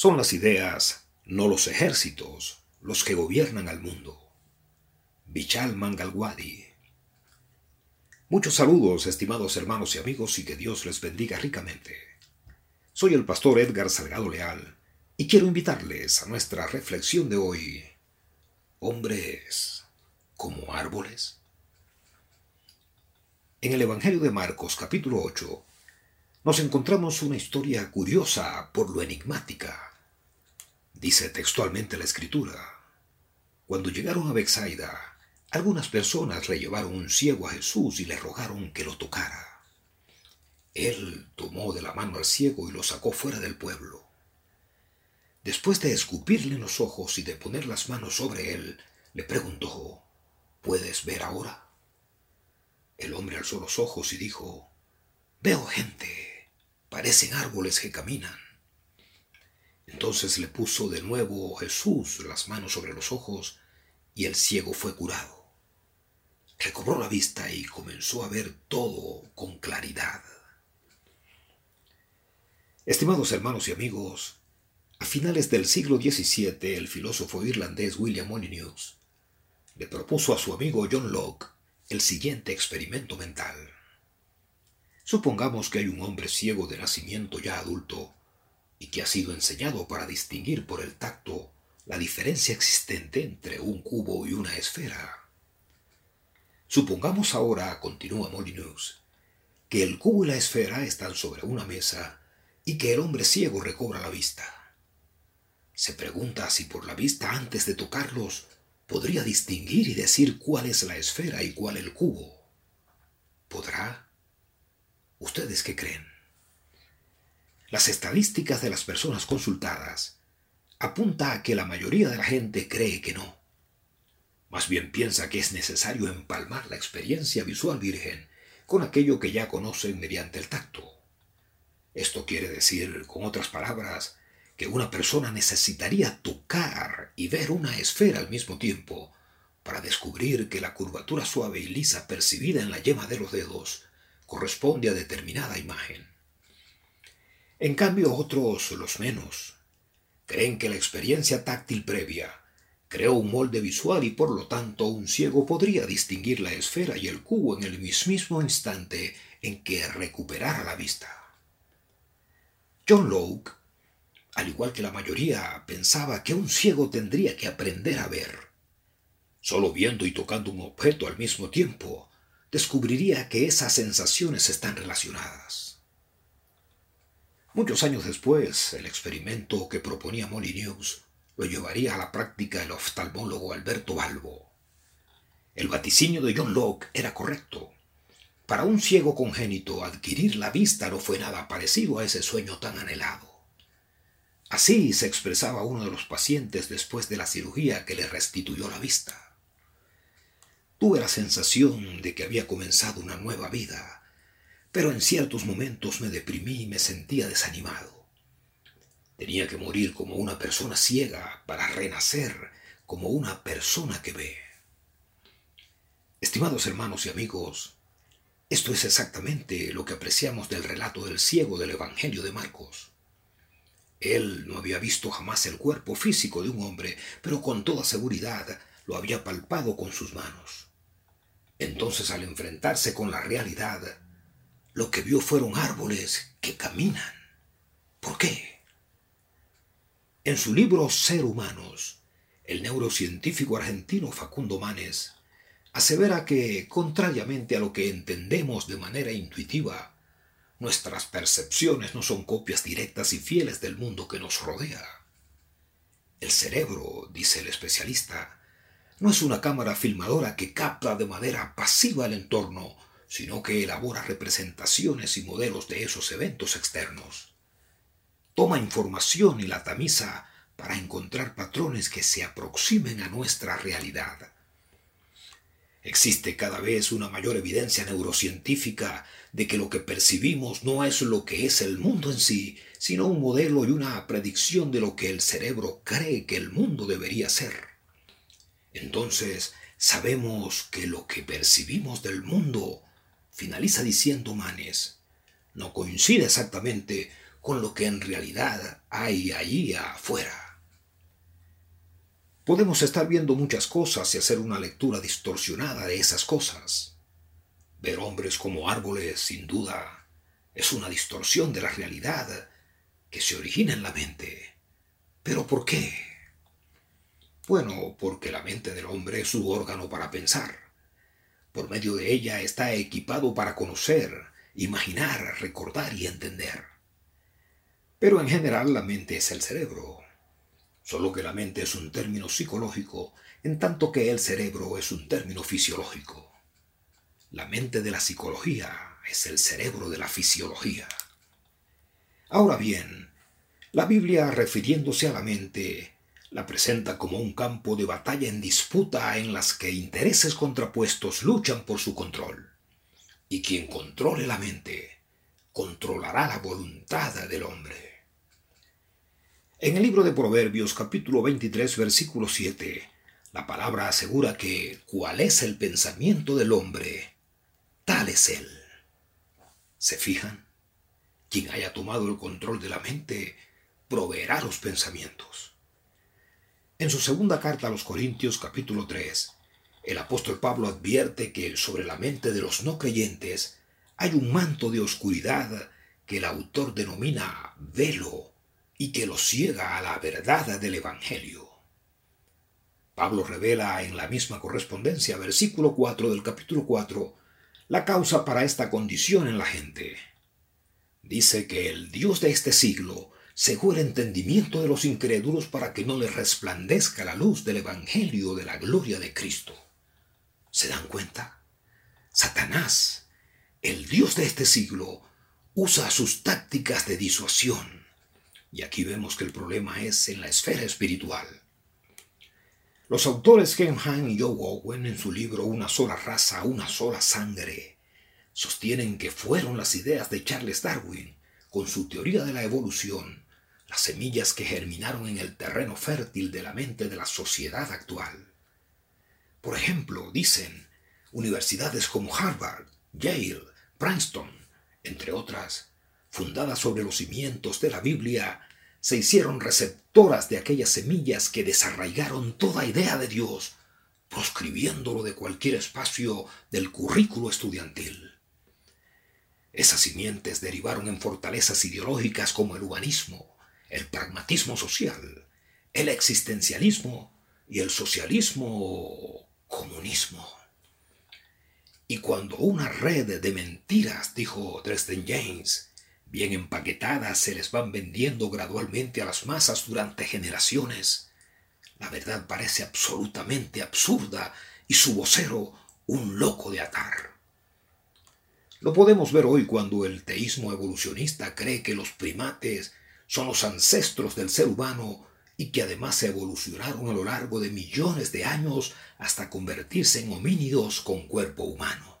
Son las ideas, no los ejércitos, los que gobiernan al mundo. Bichal Mangalwadi. Muchos saludos, estimados hermanos y amigos, y que Dios les bendiga ricamente. Soy el pastor Edgar Salgado Leal y quiero invitarles a nuestra reflexión de hoy. Hombres como árboles. En el Evangelio de Marcos capítulo 8 nos encontramos una historia curiosa por lo enigmática. Dice textualmente la escritura. Cuando llegaron a Bexaida, algunas personas le llevaron un ciego a Jesús y le rogaron que lo tocara. Él tomó de la mano al ciego y lo sacó fuera del pueblo. Después de escupirle los ojos y de poner las manos sobre él, le preguntó, ¿Puedes ver ahora? El hombre alzó los ojos y dijo, Veo gente, parecen árboles que caminan. Entonces le puso de nuevo Jesús las manos sobre los ojos y el ciego fue curado. Recobró la vista y comenzó a ver todo con claridad. Estimados hermanos y amigos, a finales del siglo XVII el filósofo irlandés William Molyneux le propuso a su amigo John Locke el siguiente experimento mental. Supongamos que hay un hombre ciego de nacimiento ya adulto y que ha sido enseñado para distinguir por el tacto la diferencia existente entre un cubo y una esfera. Supongamos ahora, continúa Molyneux, que el cubo y la esfera están sobre una mesa y que el hombre ciego recobra la vista. Se pregunta si por la vista antes de tocarlos podría distinguir y decir cuál es la esfera y cuál el cubo. ¿Podrá? ¿Ustedes qué creen? Las estadísticas de las personas consultadas apunta a que la mayoría de la gente cree que no. Más bien piensa que es necesario empalmar la experiencia visual virgen con aquello que ya conocen mediante el tacto. Esto quiere decir, con otras palabras, que una persona necesitaría tocar y ver una esfera al mismo tiempo para descubrir que la curvatura suave y lisa percibida en la yema de los dedos corresponde a determinada imagen. En cambio otros, los menos, creen que la experiencia táctil previa creó un molde visual y por lo tanto un ciego podría distinguir la esfera y el cubo en el mismo instante en que recuperara la vista. John Locke al igual que la mayoría, pensaba que un ciego tendría que aprender a ver. Solo viendo y tocando un objeto al mismo tiempo, descubriría que esas sensaciones están relacionadas. Muchos años después, el experimento que proponía Molyneux lo llevaría a la práctica el oftalmólogo Alberto Balbo. El vaticinio de John Locke era correcto. Para un ciego congénito, adquirir la vista no fue nada parecido a ese sueño tan anhelado. Así se expresaba uno de los pacientes después de la cirugía que le restituyó la vista. Tuve la sensación de que había comenzado una nueva vida, pero en ciertos momentos me deprimí y me sentía desanimado. Tenía que morir como una persona ciega para renacer como una persona que ve. Estimados hermanos y amigos, esto es exactamente lo que apreciamos del relato del ciego del Evangelio de Marcos. Él no había visto jamás el cuerpo físico de un hombre, pero con toda seguridad lo había palpado con sus manos. Entonces al enfrentarse con la realidad, lo que vio fueron árboles que caminan. ¿Por qué? En su libro Ser Humanos, el neurocientífico argentino Facundo Manes asevera que, contrariamente a lo que entendemos de manera intuitiva, Nuestras percepciones no son copias directas y fieles del mundo que nos rodea. El cerebro, dice el especialista, no es una cámara filmadora que capta de manera pasiva el entorno, sino que elabora representaciones y modelos de esos eventos externos. Toma información y la tamiza para encontrar patrones que se aproximen a nuestra realidad. Existe cada vez una mayor evidencia neurocientífica de que lo que percibimos no es lo que es el mundo en sí, sino un modelo y una predicción de lo que el cerebro cree que el mundo debería ser. Entonces, sabemos que lo que percibimos del mundo, finaliza diciendo Manes, no coincide exactamente con lo que en realidad hay allí afuera. Podemos estar viendo muchas cosas y hacer una lectura distorsionada de esas cosas. Ver hombres como árboles, sin duda, es una distorsión de la realidad que se origina en la mente. ¿Pero por qué? Bueno, porque la mente del hombre es su órgano para pensar. Por medio de ella está equipado para conocer, imaginar, recordar y entender. Pero en general la mente es el cerebro. Solo que la mente es un término psicológico, en tanto que el cerebro es un término fisiológico. La mente de la psicología es el cerebro de la fisiología. Ahora bien, la Biblia, refiriéndose a la mente, la presenta como un campo de batalla en disputa en las que intereses contrapuestos luchan por su control. Y quien controle la mente, controlará la voluntad del hombre. En el libro de Proverbios capítulo 23 versículo 7, la palabra asegura que cuál es el pensamiento del hombre, tal es él. ¿Se fijan? Quien haya tomado el control de la mente proveerá los pensamientos. En su segunda carta a los Corintios capítulo 3, el apóstol Pablo advierte que sobre la mente de los no creyentes hay un manto de oscuridad que el autor denomina velo y que los ciega a la verdad del Evangelio. Pablo revela en la misma correspondencia, versículo 4 del capítulo 4, la causa para esta condición en la gente. Dice que el Dios de este siglo según el entendimiento de los incrédulos para que no les resplandezca la luz del Evangelio de la gloria de Cristo. ¿Se dan cuenta? Satanás, el Dios de este siglo, usa sus tácticas de disuasión. Y aquí vemos que el problema es en la esfera espiritual. Los autores Ken Han y Joe Owen en su libro Una sola raza, una sola sangre sostienen que fueron las ideas de Charles Darwin con su teoría de la evolución las semillas que germinaron en el terreno fértil de la mente de la sociedad actual. Por ejemplo, dicen, universidades como Harvard, Yale, Princeton, entre otras, fundadas sobre los cimientos de la Biblia, se hicieron receptoras de aquellas semillas que desarraigaron toda idea de Dios, proscribiéndolo de cualquier espacio del currículo estudiantil. Esas simientes derivaron en fortalezas ideológicas como el humanismo, el pragmatismo social, el existencialismo y el socialismo comunismo. Y cuando una red de mentiras, dijo Dresden James, bien empaquetadas se les van vendiendo gradualmente a las masas durante generaciones, la verdad parece absolutamente absurda y su vocero un loco de atar. Lo podemos ver hoy cuando el teísmo evolucionista cree que los primates son los ancestros del ser humano y que además se evolucionaron a lo largo de millones de años hasta convertirse en homínidos con cuerpo humano.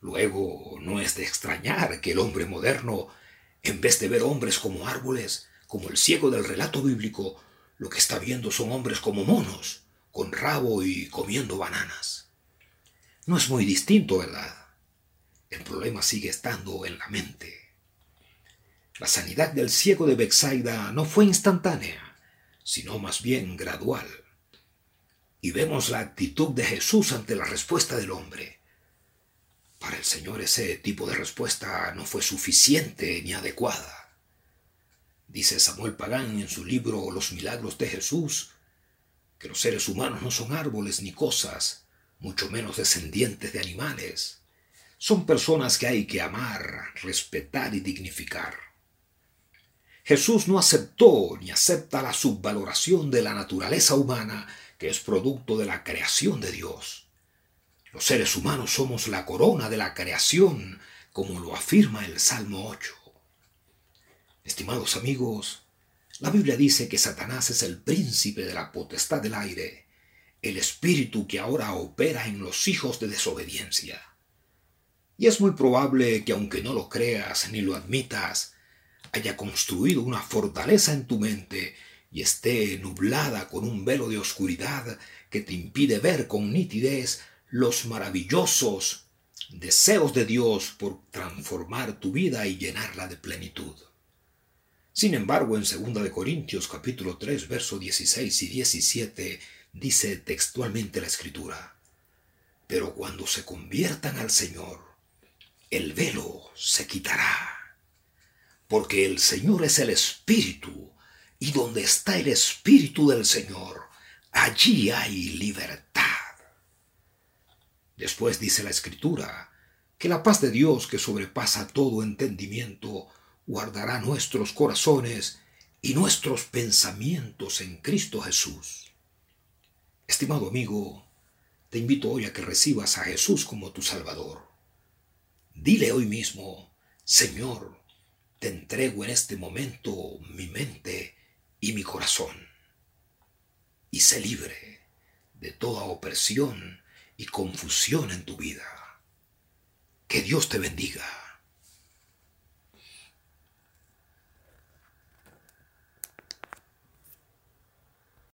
Luego, no es de extrañar que el hombre moderno, en vez de ver hombres como árboles, como el ciego del relato bíblico, lo que está viendo son hombres como monos, con rabo y comiendo bananas. No es muy distinto, ¿verdad? El problema sigue estando en la mente. La sanidad del ciego de Bexaida no fue instantánea, sino más bien gradual. Y vemos la actitud de Jesús ante la respuesta del hombre. Para el Señor ese tipo de respuesta no fue suficiente ni adecuada. Dice Samuel Pagán en su libro Los milagros de Jesús que los seres humanos no son árboles ni cosas, mucho menos descendientes de animales. Son personas que hay que amar, respetar y dignificar. Jesús no aceptó ni acepta la subvaloración de la naturaleza humana que es producto de la creación de Dios. Los seres humanos somos la corona de la creación, como lo afirma el Salmo 8. Estimados amigos, la Biblia dice que Satanás es el príncipe de la potestad del aire, el espíritu que ahora opera en los hijos de desobediencia. Y es muy probable que aunque no lo creas ni lo admitas, haya construido una fortaleza en tu mente y esté nublada con un velo de oscuridad que te impide ver con nitidez los maravillosos deseos de Dios por transformar tu vida y llenarla de plenitud. Sin embargo, en 2 de Corintios capítulo 3, verso 16 y 17 dice textualmente la escritura: Pero cuando se conviertan al Señor, el velo se quitará. Porque el Señor es el Espíritu, y donde está el Espíritu del Señor, allí hay libertad. Después dice la Escritura que la paz de Dios que sobrepasa todo entendimiento guardará nuestros corazones y nuestros pensamientos en Cristo Jesús. Estimado amigo, te invito hoy a que recibas a Jesús como tu Salvador. Dile hoy mismo, Señor, te entrego en este momento mi mente y mi corazón. Y sé libre de toda opresión y confusión en tu vida. Que Dios te bendiga.